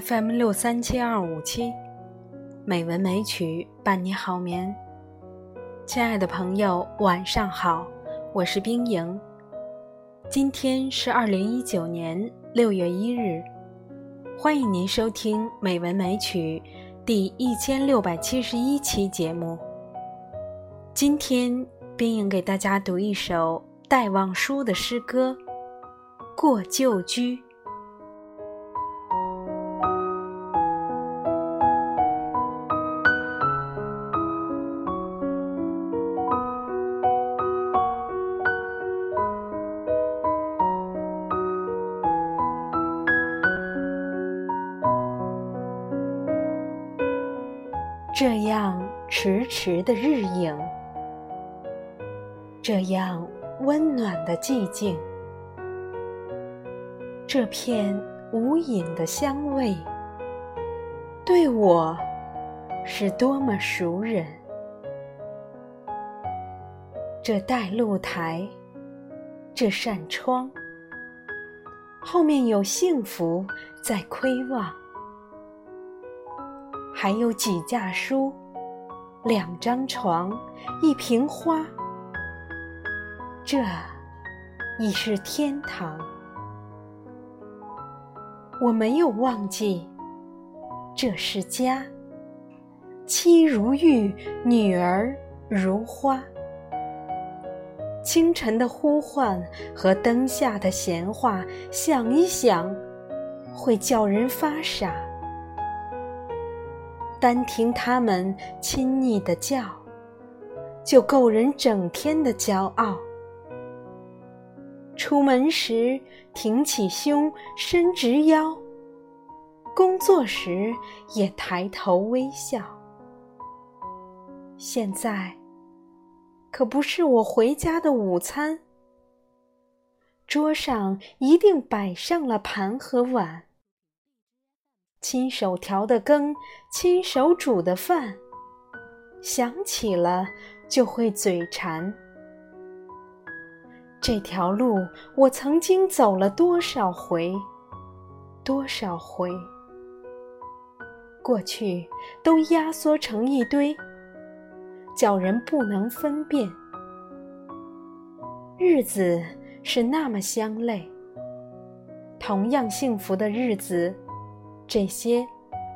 FM 六三七二五七，美文美曲伴你好眠。亲爱的朋友，晚上好，我是冰莹。今天是二零一九年六月一日，欢迎您收听《美文美曲》第一千六百七十一期节目。今天，冰莹给大家读一首戴望舒的诗歌《过旧居》。这样迟迟的日影，这样温暖的寂静，这片无影的香味，对我是多么熟人。这带露台，这扇窗，后面有幸福在窥望。还有几架书，两张床，一瓶花，这已是天堂。我没有忘记，这是家。妻如玉，女儿如花。清晨的呼唤和灯下的闲话，想一想，会叫人发傻。单听他们亲昵的叫，就够人整天的骄傲。出门时挺起胸，伸直腰；工作时也抬头微笑。现在，可不是我回家的午餐，桌上一定摆上了盘和碗。亲手调的羹，亲手煮的饭，想起了就会嘴馋。这条路我曾经走了多少回，多少回，过去都压缩成一堆，叫人不能分辨。日子是那么相类，同样幸福的日子。这些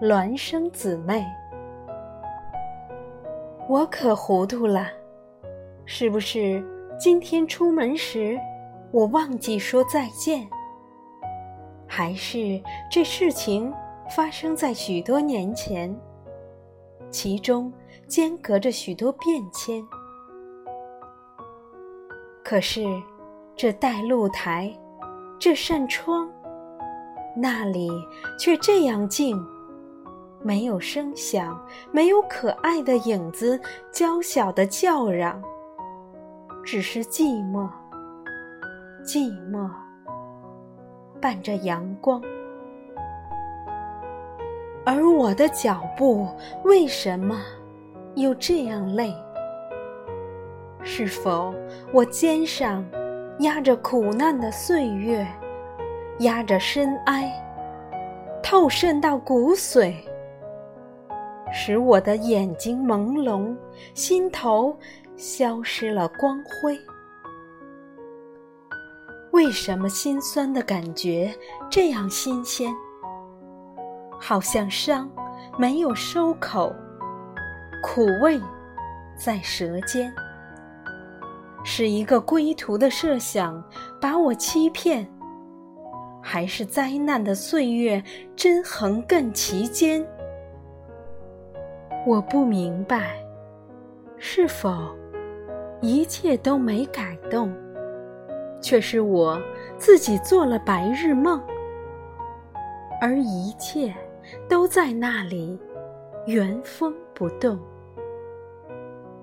孪生姊妹，我可糊涂了，是不是？今天出门时，我忘记说再见，还是这事情发生在许多年前，其中间隔着许多变迁？可是，这带露台，这扇窗。那里却这样静，没有声响，没有可爱的影子，娇小的叫嚷，只是寂寞，寂寞，伴着阳光。而我的脚步为什么又这样累？是否我肩上压着苦难的岁月？压着深哀，透渗到骨髓，使我的眼睛朦胧，心头消失了光辉。为什么心酸的感觉这样新鲜？好像伤没有收口，苦味在舌尖。是一个归途的设想把我欺骗。还是灾难的岁月真横亘其间，我不明白，是否一切都没改动，却是我自己做了白日梦，而一切都在那里原封不动，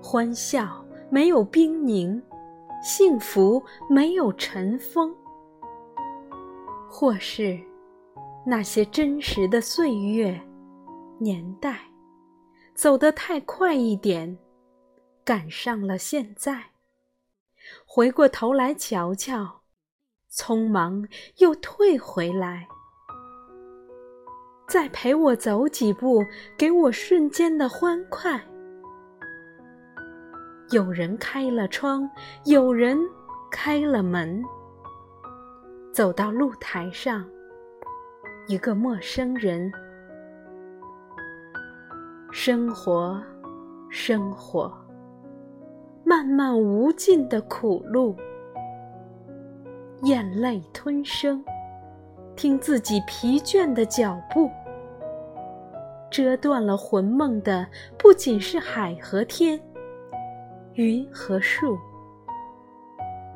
欢笑没有冰凝，幸福没有尘封。或是那些真实的岁月、年代，走得太快一点，赶上了现在。回过头来瞧瞧，匆忙又退回来。再陪我走几步，给我瞬间的欢快。有人开了窗，有人开了门。走到露台上，一个陌生人。生活，生活，漫漫无尽的苦路，咽泪吞声，听自己疲倦的脚步。折断了魂梦的，不仅是海和天，云和树。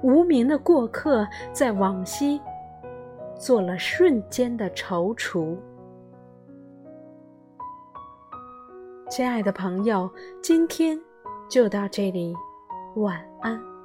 无名的过客，在往昔做了瞬间的踌躇。亲爱的朋友，今天就到这里，晚安。